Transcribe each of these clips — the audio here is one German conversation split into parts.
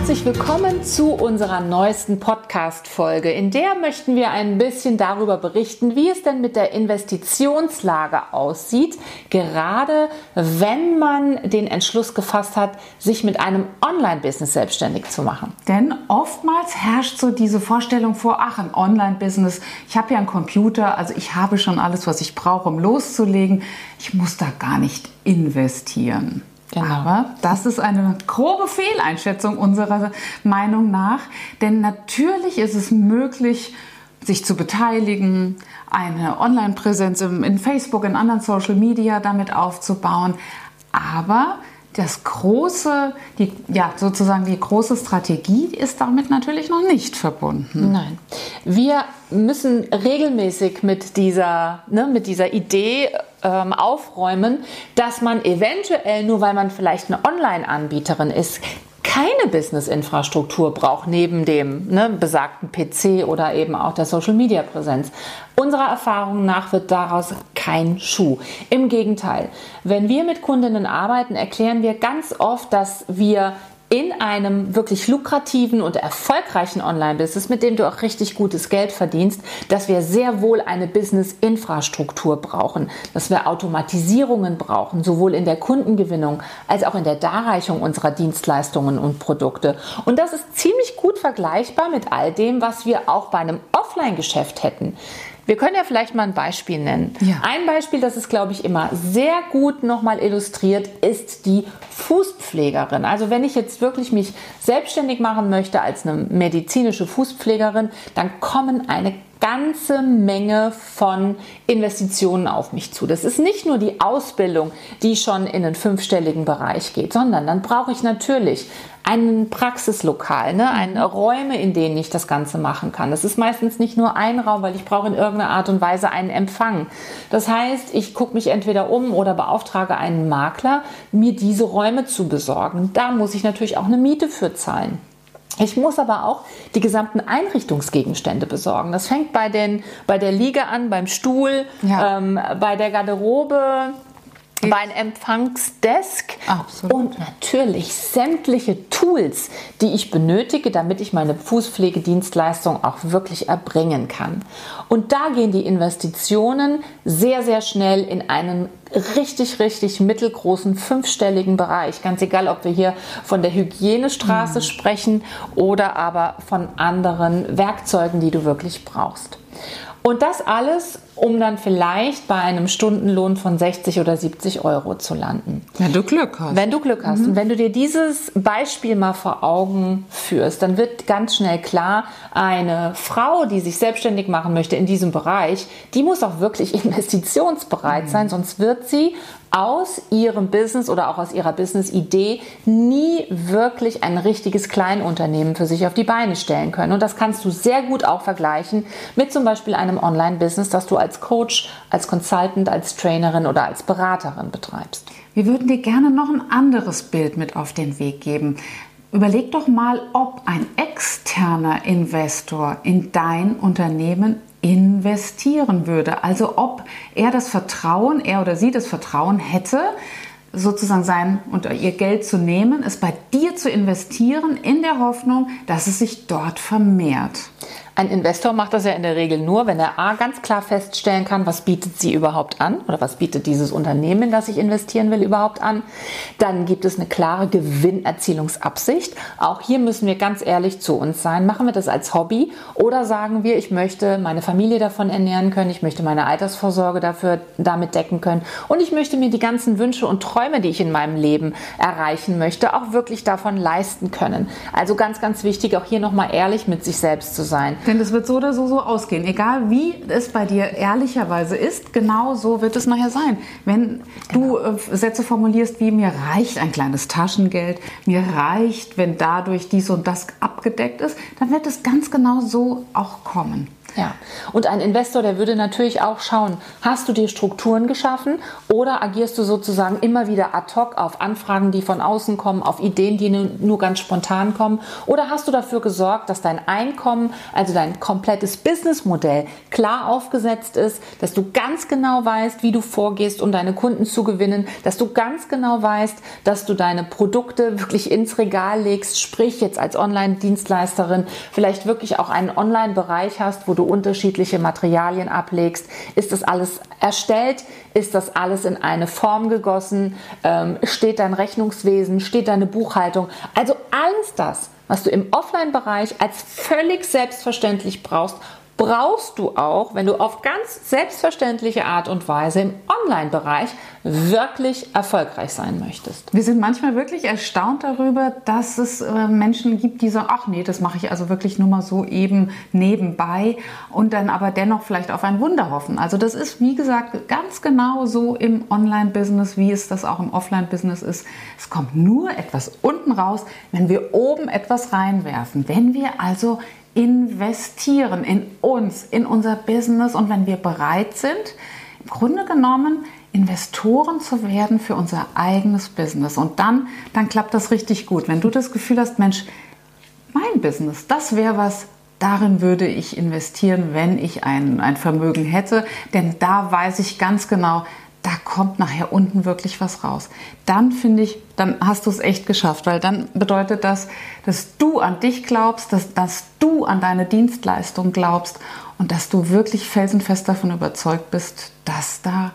Herzlich willkommen zu unserer neuesten Podcast-Folge. In der möchten wir ein bisschen darüber berichten, wie es denn mit der Investitionslage aussieht, gerade wenn man den Entschluss gefasst hat, sich mit einem Online-Business selbstständig zu machen. Denn oftmals herrscht so diese Vorstellung vor, ach, ein Online-Business, ich habe ja einen Computer, also ich habe schon alles, was ich brauche, um loszulegen. Ich muss da gar nicht investieren. Genau. Aber das ist eine grobe Fehleinschätzung unserer Meinung nach. Denn natürlich ist es möglich, sich zu beteiligen, eine Online-Präsenz in Facebook, in anderen Social Media damit aufzubauen. Aber das große, die, ja, sozusagen die große Strategie ist damit natürlich noch nicht verbunden. Nein. Wir müssen regelmäßig mit dieser, ne, mit dieser Idee ähm, aufräumen, dass man eventuell, nur weil man vielleicht eine Online-Anbieterin ist, keine Business-Infrastruktur braucht, neben dem ne, besagten PC oder eben auch der Social-Media-Präsenz. Unserer Erfahrung nach wird daraus kein Schuh. Im Gegenteil, wenn wir mit Kundinnen arbeiten, erklären wir ganz oft, dass wir in einem wirklich lukrativen und erfolgreichen Online-Business, mit dem du auch richtig gutes Geld verdienst, dass wir sehr wohl eine Business-Infrastruktur brauchen, dass wir Automatisierungen brauchen, sowohl in der Kundengewinnung als auch in der Darreichung unserer Dienstleistungen und Produkte. Und das ist ziemlich gut vergleichbar mit all dem, was wir auch bei einem Offline-Geschäft hätten. Wir können ja vielleicht mal ein Beispiel nennen. Ja. Ein Beispiel, das es, glaube ich, immer sehr gut nochmal illustriert, ist die Fußpflegerin. Also wenn ich jetzt wirklich mich selbstständig machen möchte als eine medizinische Fußpflegerin, dann kommen eine ganze Menge von Investitionen auf mich zu. Das ist nicht nur die Ausbildung, die schon in einen fünfstelligen Bereich geht, sondern dann brauche ich natürlich ein Praxislokal, ne? ein, mhm. Räume, in denen ich das Ganze machen kann. Das ist meistens nicht nur ein Raum, weil ich brauche in irgendeiner Art und Weise einen Empfang. Das heißt, ich gucke mich entweder um oder beauftrage einen Makler, mir diese Räume zu besorgen. Da muss ich natürlich auch eine Miete für zahlen. Ich muss aber auch die gesamten Einrichtungsgegenstände besorgen. Das fängt bei, den, bei der Liege an, beim Stuhl, ja. ähm, bei der Garderobe, mein Empfangsdesk Absolut. und natürlich sämtliche Tools, die ich benötige, damit ich meine Fußpflegedienstleistung auch wirklich erbringen kann. Und da gehen die Investitionen sehr, sehr schnell in einen richtig, richtig mittelgroßen fünfstelligen Bereich. Ganz egal, ob wir hier von der Hygienestraße mhm. sprechen oder aber von anderen Werkzeugen, die du wirklich brauchst. Und das alles, um dann vielleicht bei einem Stundenlohn von 60 oder 70 Euro zu landen. Wenn du Glück hast. Wenn du Glück hast. Mhm. Und wenn du dir dieses Beispiel mal vor Augen führst, dann wird ganz schnell klar, eine Frau, die sich selbstständig machen möchte in diesem Bereich, die muss auch wirklich investitionsbereit mhm. sein, sonst wird sie aus ihrem Business oder auch aus ihrer Business-Idee nie wirklich ein richtiges Kleinunternehmen für sich auf die Beine stellen können. Und das kannst du sehr gut auch vergleichen mit zum Beispiel einem Online-Business, das du als Coach, als Consultant, als Trainerin oder als Beraterin betreibst. Wir würden dir gerne noch ein anderes Bild mit auf den Weg geben. Überleg doch mal, ob ein externer Investor in dein Unternehmen investieren würde. Also ob er das Vertrauen, er oder sie das Vertrauen hätte, sozusagen sein und ihr Geld zu nehmen, es bei dir zu investieren, in der Hoffnung, dass es sich dort vermehrt. Ein Investor macht das ja in der Regel nur, wenn er A ganz klar feststellen kann, was bietet sie überhaupt an oder was bietet dieses Unternehmen, in das ich investieren will, überhaupt an. Dann gibt es eine klare Gewinnerzielungsabsicht. Auch hier müssen wir ganz ehrlich zu uns sein. Machen wir das als Hobby oder sagen wir, ich möchte meine Familie davon ernähren können, ich möchte meine Altersvorsorge dafür damit decken können und ich möchte mir die ganzen Wünsche und Träume, die ich in meinem Leben erreichen möchte, auch wirklich davon leisten können. Also ganz, ganz wichtig, auch hier nochmal ehrlich mit sich selbst zu sein. Denn das wird so oder so so ausgehen. Egal wie es bei dir ehrlicherweise ist, genau so wird es nachher sein. Wenn du genau. äh, Sätze formulierst wie mir reicht ein kleines Taschengeld, mir reicht, wenn dadurch dies und das abgedeckt ist, dann wird es ganz genau so auch kommen. Ja, und ein Investor, der würde natürlich auch schauen, hast du dir Strukturen geschaffen oder agierst du sozusagen immer wieder ad hoc auf Anfragen, die von außen kommen, auf Ideen, die nur ganz spontan kommen? Oder hast du dafür gesorgt, dass dein Einkommen, also dein komplettes Businessmodell klar aufgesetzt ist, dass du ganz genau weißt, wie du vorgehst, um deine Kunden zu gewinnen, dass du ganz genau weißt, dass du deine Produkte wirklich ins Regal legst, sprich jetzt als Online-Dienstleisterin vielleicht wirklich auch einen Online-Bereich hast, wo du unterschiedliche Materialien ablegst. Ist das alles erstellt? Ist das alles in eine Form gegossen? Ähm, steht dein Rechnungswesen? Steht deine Buchhaltung? Also alles das, was du im Offline-Bereich als völlig selbstverständlich brauchst, brauchst du auch, wenn du auf ganz selbstverständliche Art und Weise im Online-Bereich wirklich erfolgreich sein möchtest. Wir sind manchmal wirklich erstaunt darüber, dass es äh, Menschen gibt, die sagen, ach nee, das mache ich also wirklich nur mal so eben nebenbei und dann aber dennoch vielleicht auf ein Wunder hoffen. Also das ist, wie gesagt, ganz genau so im Online-Business, wie es das auch im Offline-Business ist. Es kommt nur etwas unten raus, wenn wir oben etwas reinwerfen. Wenn wir also investieren in uns, in unser Business und wenn wir bereit sind, im Grunde genommen Investoren zu werden für unser eigenes Business. Und dann, dann klappt das richtig gut. Wenn du das Gefühl hast, Mensch, mein Business, das wäre was, darin würde ich investieren, wenn ich ein, ein Vermögen hätte. Denn da weiß ich ganz genau, da kommt nachher unten wirklich was raus. Dann finde ich, dann hast du es echt geschafft, weil dann bedeutet das, dass du an dich glaubst, dass, dass du an deine Dienstleistung glaubst und dass du wirklich felsenfest davon überzeugt bist, dass da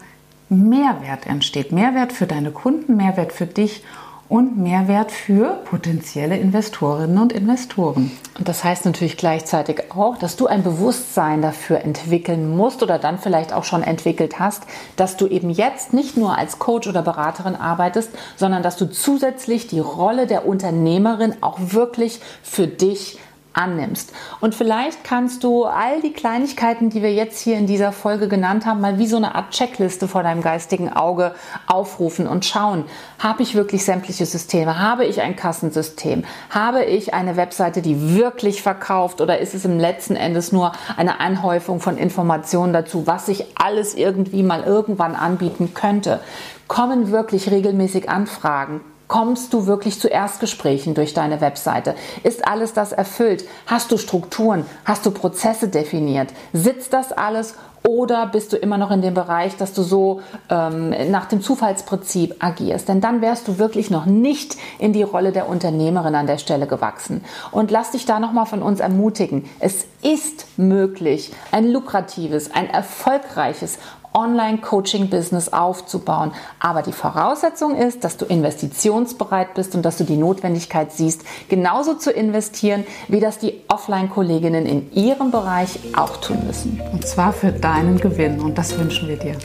Mehrwert entsteht. Mehrwert für deine Kunden, Mehrwert für dich und Mehrwert für potenzielle Investorinnen und Investoren. Und das heißt natürlich gleichzeitig auch, dass du ein Bewusstsein dafür entwickeln musst oder dann vielleicht auch schon entwickelt hast, dass du eben jetzt nicht nur als Coach oder Beraterin arbeitest, sondern dass du zusätzlich die Rolle der Unternehmerin auch wirklich für dich annimmst. Und vielleicht kannst du all die Kleinigkeiten, die wir jetzt hier in dieser Folge genannt haben, mal wie so eine Art Checkliste vor deinem geistigen Auge aufrufen und schauen, habe ich wirklich sämtliche Systeme? Habe ich ein Kassensystem? Habe ich eine Webseite, die wirklich verkauft oder ist es im letzten Endes nur eine Anhäufung von Informationen dazu, was ich alles irgendwie mal irgendwann anbieten könnte? Kommen wirklich regelmäßig Anfragen? Kommst du wirklich zu Erstgesprächen durch deine Webseite? Ist alles das erfüllt? Hast du Strukturen? Hast du Prozesse definiert? Sitzt das alles oder bist du immer noch in dem Bereich, dass du so ähm, nach dem Zufallsprinzip agierst? Denn dann wärst du wirklich noch nicht in die Rolle der Unternehmerin an der Stelle gewachsen. Und lass dich da nochmal von uns ermutigen. Es ist möglich, ein lukratives, ein erfolgreiches Online-Coaching-Business aufzubauen. Aber die Voraussetzung ist, dass du investitionsbereit bist und dass du die Notwendigkeit siehst, genauso zu investieren, wie das die Offline-Kolleginnen in ihrem Bereich auch tun müssen. Und zwar für deinen Gewinn. Und das wünschen wir dir.